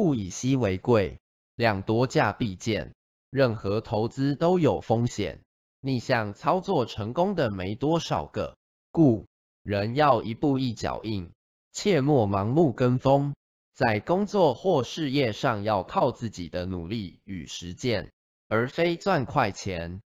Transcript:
物以稀为贵，量多价必贱，任何投资都有风险，逆向操作成功的没多少个，故人要一步一脚印，切莫盲目跟风，在工作或事业上要靠自己的努力与实践，而非赚快钱。